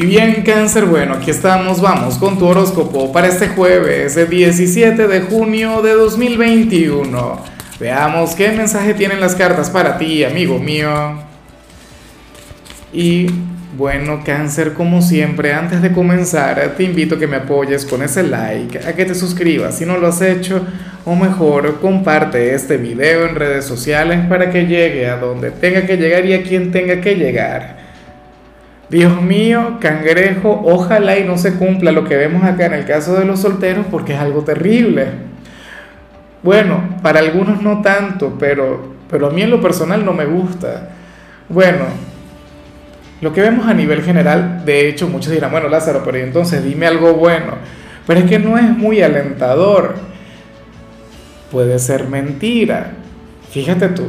Y bien, cáncer, bueno, aquí estamos, vamos con tu horóscopo para este jueves, el 17 de junio de 2021. Veamos qué mensaje tienen las cartas para ti, amigo mío. Y bueno, cáncer, como siempre, antes de comenzar, te invito a que me apoyes con ese like, a que te suscribas si no lo has hecho, o mejor, comparte este video en redes sociales para que llegue a donde tenga que llegar y a quien tenga que llegar. Dios mío, cangrejo, ojalá y no se cumpla lo que vemos acá en el caso de los solteros porque es algo terrible. Bueno, para algunos no tanto, pero, pero a mí en lo personal no me gusta. Bueno, lo que vemos a nivel general, de hecho muchos dirán, bueno Lázaro, pero entonces dime algo bueno. Pero es que no es muy alentador. Puede ser mentira. Fíjate tú,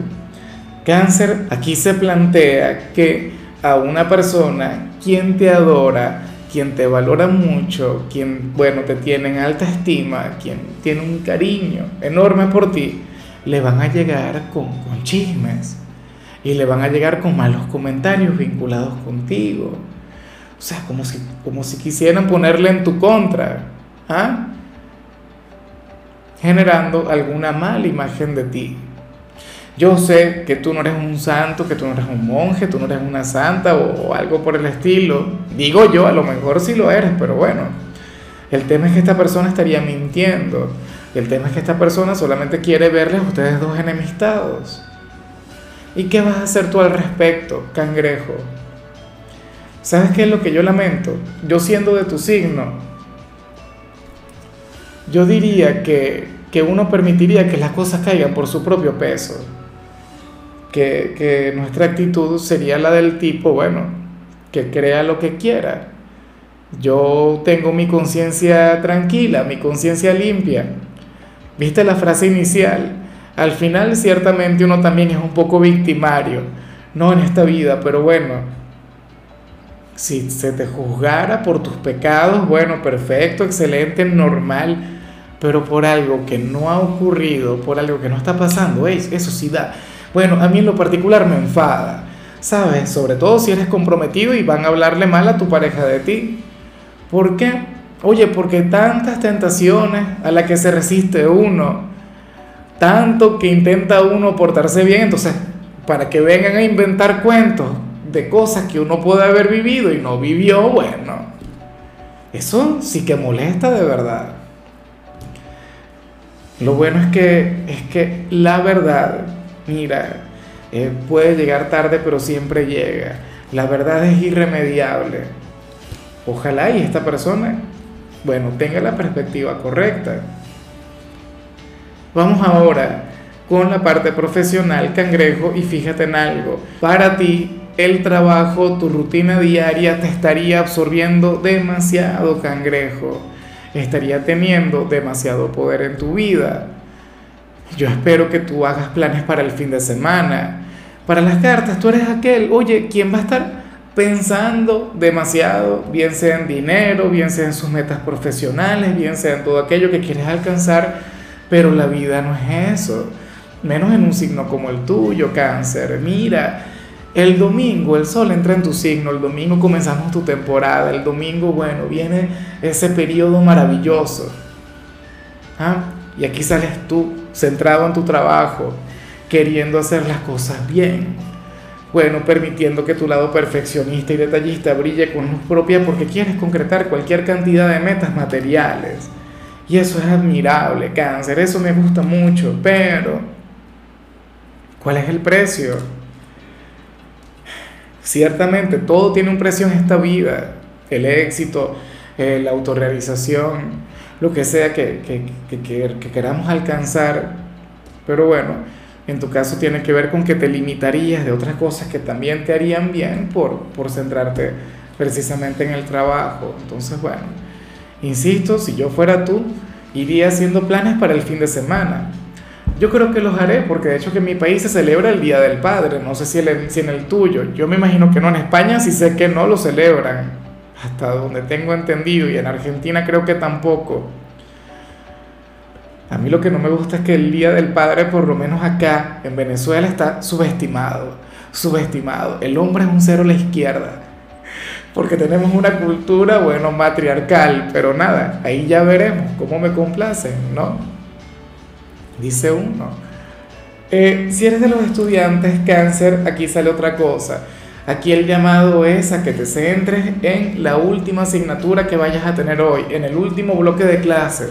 cáncer, aquí se plantea que a una persona quien te adora, quien te valora mucho, quien, bueno, te tiene en alta estima, quien tiene un cariño enorme por ti, le van a llegar con, chismes y le van a llegar con malos comentarios vinculados contigo. O sea, como si, como si quisieran ponerle en tu contra, ¿ah? generando alguna mala imagen de ti. Yo sé que tú no eres un santo, que tú no eres un monje, tú no eres una santa o, algo por el estilo. Digo yo, a lo mejor sí lo eres, pero bueno. El tema es que esta persona estaría mintiendo. El tema es que esta persona solamente quiere verles a ustedes dos enemistados. ¿Y qué vas a hacer tú al respecto, cangrejo? ¿Sabes qué es lo que yo lamento? Yo siendo de tu signo, yo diría que, que uno permitiría que las cosas caigan por su propio peso que, nuestra actitud sería la del tipo, bueno, que crea lo que quiera. Yo tengo mi conciencia tranquila, mi conciencia limpia. ¿Viste la frase inicial? Al final ciertamente uno también es un poco victimario, no en esta vida, pero bueno, si se te juzgara por tus pecados, bueno, perfecto, excelente, normal, pero por algo que no ha ocurrido, por algo que no está pasando, eso sí da bueno, a mí en lo particular me enfada, ¿sabes? Sobre todo si eres comprometido y van a hablarle mal a tu pareja de ti. ¿Por qué? Oye, porque tantas tentaciones a las que se resiste uno, tanto que intenta uno portarse bien, entonces, para que vengan a inventar cuentos de cosas que uno puede haber vivido y no vivió, bueno, eso sí que molesta de verdad. Lo bueno es que, es que la verdad mira, eh, puede llegar tarde, pero siempre llega. La verdad es irremediable. Ojalá y esta persona, bueno, tenga la perspectiva correcta. Vamos ahora con la parte profesional, cangrejo, y fíjate en algo. Para ti, el trabajo, tu rutina diaria te estaría absorbiendo demasiado, cangrejo. Estaría teniendo demasiado poder en tu vida yo espero que tú hagas planes para el fin de semana. Para las cartas, tú eres aquel, oye, ¿quién va a estar pensando demasiado, bien sea en dinero, bien sea en sus metas profesionales, bien sea en todo aquello que quieres alcanzar? Pero la vida no es eso, menos en un signo como el tuyo, cáncer. Mira, el domingo el sol entra en tu signo, el domingo comenzamos tu temporada, el domingo, bueno, viene ese periodo maravilloso. ¿Ah? Y aquí sales tú, centrado en tu trabajo, queriendo hacer las cosas bien. Bueno, permitiendo que tu lado perfeccionista y detallista brille con luz propia porque quieres concretar cualquier cantidad de metas materiales. Y eso es admirable, cáncer, eso me gusta mucho, pero ¿cuál es el precio? Ciertamente todo tiene un precio en esta vida, el éxito, eh, la autorrealización, lo que sea que, queramos alcanzar. Pero bueno, en tu caso tiene que ver con que te limitarías de otras cosas que también te harían bien por, por centrarte precisamente en el trabajo. Entonces, bueno, insisto, si yo fuera tú, iría haciendo planes para el fin de semana. Yo creo que los haré porque de hecho que en mi país se celebra el Día del Padre, no sé si, si en el tuyo, yo me imagino que no, en España sí sé que no lo celebran, hasta donde tengo entendido, y en Argentina creo que tampoco. A mí lo que no me gusta es que el Día del Padre, por lo menos acá en Venezuela, está subestimado, subestimado. El hombre es un cero a la izquierda. porque tenemos una cultura, bueno, matriarcal, pero nada, ahí ya veremos cómo me complacen, ¿no? Dice uno. Eh, si eres de los estudiantes cáncer, aquí sale otra cosa. Aquí el llamado es a que te centres en la última asignatura que vayas a tener hoy, en el último bloque de clase.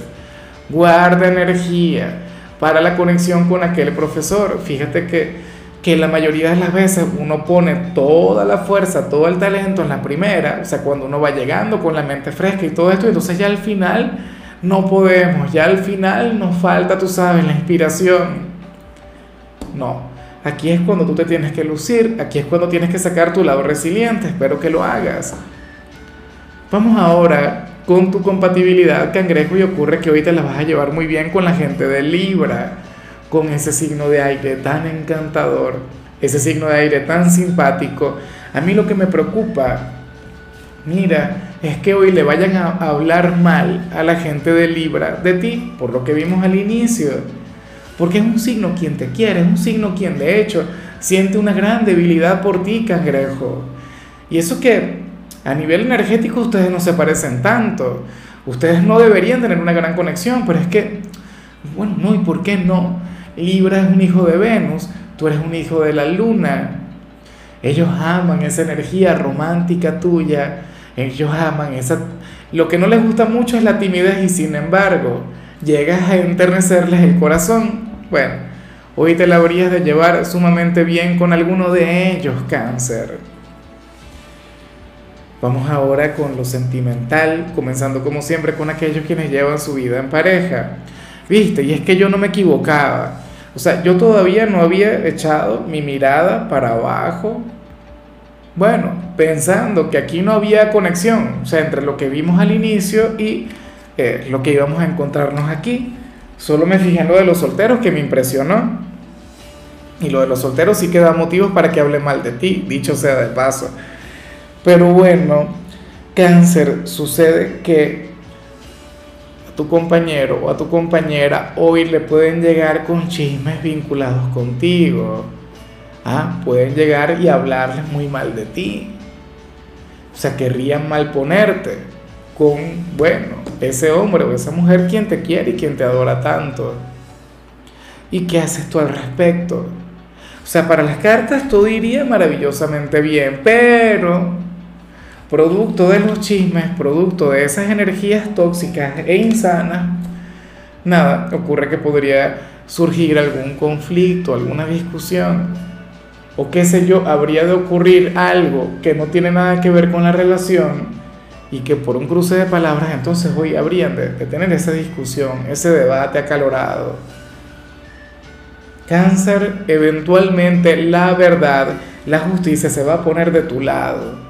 Guarda energía para la conexión con aquel profesor. Fíjate que que la mayoría de las veces uno pone toda la fuerza, todo el talento en la primera, o sea, cuando uno va llegando con la mente fresca y todo esto, entonces ya al final no podemos, ya al final nos falta, tú sabes, la inspiración. No, aquí es cuando tú te tienes que lucir, aquí es cuando tienes que sacar tu lado resiliente, espero que lo hagas. Vamos ahora con tu compatibilidad, cangrejo, y ocurre que hoy te la vas a llevar muy bien con la gente de Libra con ese signo de aire tan encantador, ese signo de aire tan simpático. A mí lo que me preocupa, mira, es que hoy le vayan a hablar mal a la gente de Libra de ti, por lo que vimos al inicio. Porque es un signo quien te quiere, es un signo quien de hecho siente una gran debilidad por ti, cangrejo. Y eso que a nivel energético ustedes no se parecen tanto. Ustedes no deberían tener una gran conexión, pero es que, bueno, no, ¿y por qué no? Libra es un hijo de Venus, tú eres un hijo de la luna. Ellos aman esa energía romántica tuya, ellos aman esa... Lo que no les gusta mucho es la timidez y sin embargo llegas a enternecerles el corazón. Bueno, hoy te la habrías de llevar sumamente bien con alguno de ellos, cáncer. Vamos ahora con lo sentimental, comenzando como siempre con aquellos quienes llevan su vida en pareja. Viste, y es que yo no me equivocaba. O sea, yo todavía no había echado mi mirada para abajo. Bueno, pensando que aquí no había conexión, o sea, entre lo que vimos al inicio y eh, lo que íbamos a encontrarnos aquí. Solo me fijé en lo de los solteros que me impresionó. Y lo de los solteros sí que da motivos para que hable mal de ti, dicho sea de paso. Pero bueno, cáncer, sucede que tu compañero o a tu compañera hoy le pueden llegar con chismes vinculados contigo. ¿Ah? Pueden llegar y hablarles muy mal de ti. O sea, querrían malponerte con, bueno, ese hombre o esa mujer quien te quiere y quien te adora tanto. ¿Y qué haces tú al respecto? O sea, para las cartas todo iría maravillosamente bien, pero producto de los chismes, producto de esas energías tóxicas e insanas, nada, ocurre que podría surgir algún conflicto, alguna discusión, o qué sé yo, habría de ocurrir algo que no tiene nada que ver con la relación y que por un cruce de palabras entonces hoy habrían de, tener esa discusión, ese debate acalorado. Cáncer, eventualmente la verdad, la justicia se va a poner de tu lado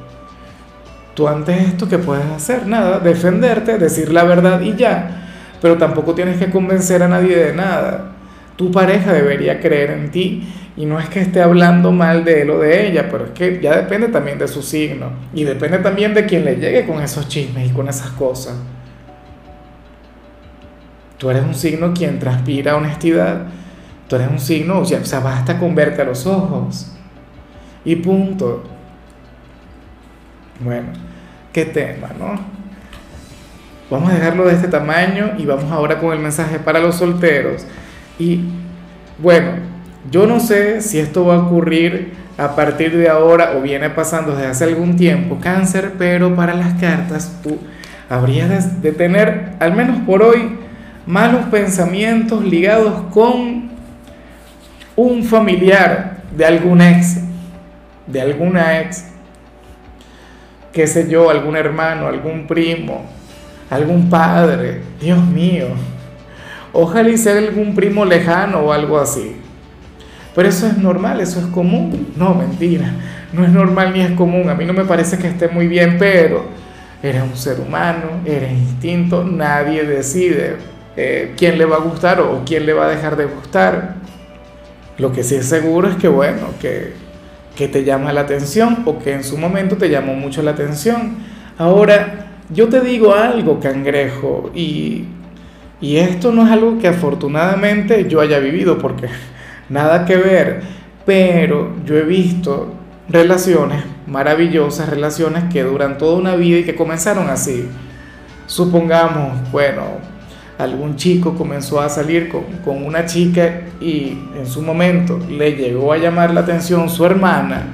Tú antes esto que puedes hacer, nada, defenderte, decir la verdad y ya, pero tampoco tienes que convencer a nadie de nada. Tu pareja debería creer en ti y no es que esté hablando mal de él o de ella, pero es que ya depende también de su signo y depende también de quien le llegue con esos chismes y con esas cosas. Tú eres un signo quien transpira honestidad. Tú eres un signo, o sea, basta con verte a los ojos. Y punto. Bueno, qué tema, ¿no? Vamos a dejarlo de este tamaño y vamos ahora con el mensaje para los solteros. Y bueno, yo no sé si esto va a ocurrir a partir de ahora o viene pasando desde hace algún tiempo, cáncer, pero para las cartas tú habrías de tener, al menos por hoy, malos pensamientos ligados con un familiar de algún ex, de alguna ex qué sé yo, algún hermano, algún primo, algún padre, Dios mío. Ojalá y sea algún primo lejano o algo así. Pero eso es normal, eso es común. No, mentira. No es normal ni es común. A mí no me parece que esté muy bien, pero eres un ser humano, eres instinto, nadie decide eh, quién le va a gustar o quién le va a dejar de gustar. Lo que sí es seguro es que, bueno, que que te llama la atención o que en su momento te llamó mucho la atención. Ahora, yo te digo algo, cangrejo, y, y esto no es algo que afortunadamente yo haya vivido, porque nada que ver, pero yo he visto relaciones maravillosas relaciones que duran toda una vida y que comenzaron así. Supongamos, bueno, algún chico comenzó a salir con, con, una chica y en su momento le llegó a llamar la atención su hermana,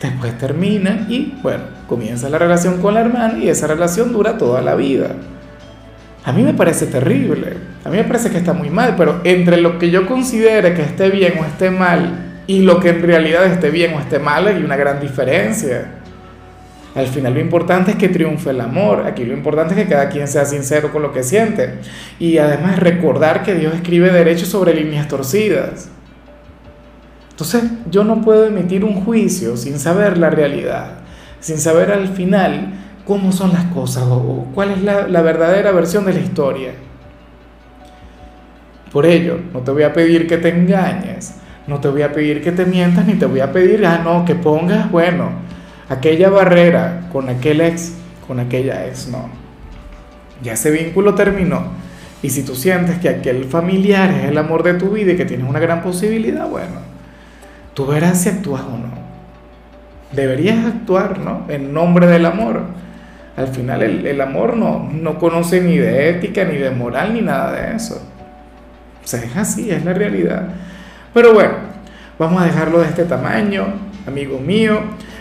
después termina y bueno, comienza la relación con la hermana y esa relación dura toda la vida. A mí me parece terrible, a mí me parece que está muy mal, pero entre lo que yo considere que esté bien o esté mal y lo que en realidad esté bien o esté mal hay una gran diferencia. Al final lo importante es que triunfe el amor, aquí lo importante es que cada quien sea sincero con lo que siente y además recordar que Dios escribe derecho sobre líneas torcidas. Entonces yo no puedo emitir un juicio sin saber la realidad, sin saber al final cómo son las cosas o, cuál es la, la verdadera versión de la historia. Por ello, no te voy a pedir que te engañes, no te voy a pedir que te mientas, ni te voy a pedir, ah, no, que pongas, bueno, aquella barrera con aquel ex, con aquella ex, no. Ya ese vínculo terminó. Y si tú sientes que aquel familiar es el amor de tu vida y que tienes una gran posibilidad, bueno, tú verás si actúas o no. Deberías actuar, ¿no? En nombre del amor. Al final el, el amor no, no conoce ni de ética, ni de moral, ni nada de eso. O sea, es así, es la realidad. Pero bueno, vamos a dejarlo de este tamaño, amigo mío.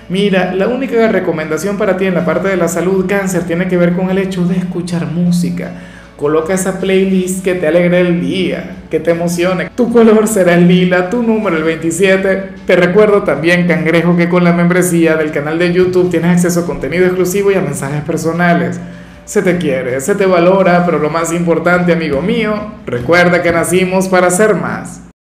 Mira, la única recomendación para ti en la parte de la salud cáncer tiene que ver con el hecho de escuchar música. Coloca esa playlist que te alegre el día, que te emocione. Tu color será el lila, tu número el 27. Te recuerdo también, cangrejo, que con la membresía del canal de YouTube tienes acceso a contenido exclusivo y a mensajes personales. Se te quiere, se te valora, pero lo más importante, amigo mío, recuerda que nacimos para ser más.